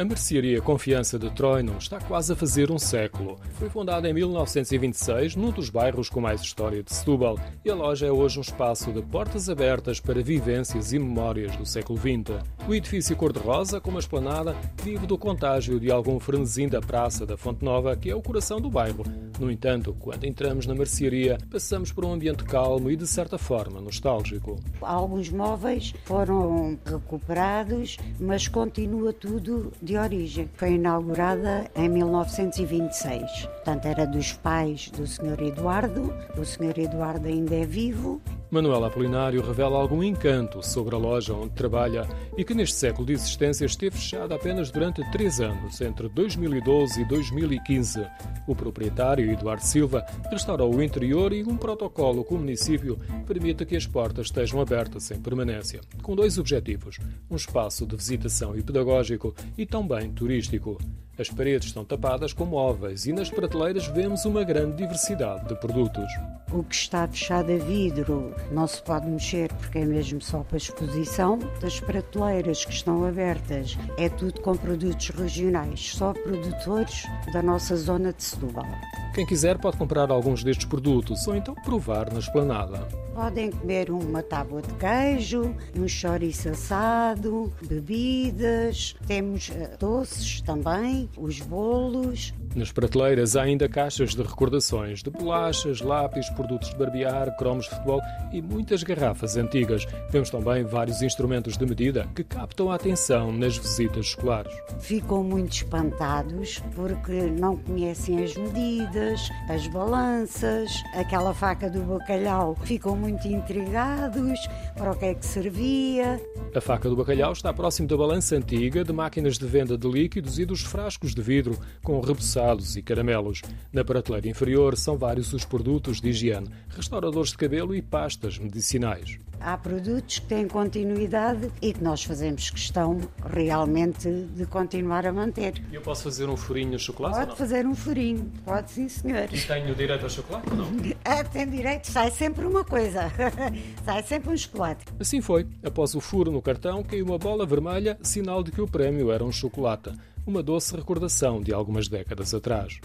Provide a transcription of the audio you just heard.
A mercearia Confiança de Troino está quase a fazer um século. Foi fundada em 1926 num dos bairros com mais história de Setúbal e a loja é hoje um espaço de portas abertas para vivências e memórias do século XX. O edifício cor-de-rosa, com uma esplanada, vive do contágio de algum frenesim da Praça da Fonte Nova, que é o coração do bairro. No entanto, quando entramos na mercearia, passamos por um ambiente calmo e, de certa forma, nostálgico. Alguns móveis foram recuperados, mas continua tudo de origem. Foi inaugurada em 1926. Portanto, era dos pais do Sr. Eduardo. O Sr. Eduardo ainda é vivo Manuel Apolinário revela algum encanto sobre a loja onde trabalha e que neste século de existência esteve fechada apenas durante três anos, entre 2012 e 2015. O proprietário, Eduardo Silva, restaurou o interior e um protocolo com o município permite que as portas estejam abertas em permanência, com dois objetivos: um espaço de visitação e pedagógico e também turístico. As paredes estão tapadas com móveis e nas prateleiras vemos uma grande diversidade de produtos. O que está fechado a vidro não se pode mexer porque é mesmo só para exposição. Das prateleiras que estão abertas é tudo com produtos regionais, só produtores da nossa zona de Setúbal. Quem quiser pode comprar alguns destes produtos ou então provar na esplanada. Podem comer uma tábua de queijo, um chouriço assado, bebidas, temos uh, doces também, os bolos. Nas prateleiras há ainda caixas de recordações de bolachas, lápis, produtos de barbear, cromos de futebol e muitas garrafas antigas. Vemos também vários instrumentos de medida que captam a atenção nas visitas escolares. Ficam muito espantados porque não conhecem as medidas, as balanças, aquela faca do bacalhau. Ficam muito intrigados para o que é que servia. A faca do bacalhau está próximo da balança antiga, de máquinas de venda de líquidos e dos frascos de vidro com repousados e caramelos. Na prateleira inferior são vários os produtos de higiene, restauradores de cabelo e medicinais. Há produtos que têm continuidade e que nós fazemos questão realmente de continuar a manter. Eu posso fazer um furinho de chocolate? Pode fazer um furinho, pode sim, senhor. E tenho direito ao chocolate ou não? Ah, tem direito, sai sempre uma coisa. sai sempre um chocolate. Assim foi. Após o furo no cartão, caiu uma bola vermelha, sinal de que o prémio era um chocolate. Uma doce recordação de algumas décadas atrás.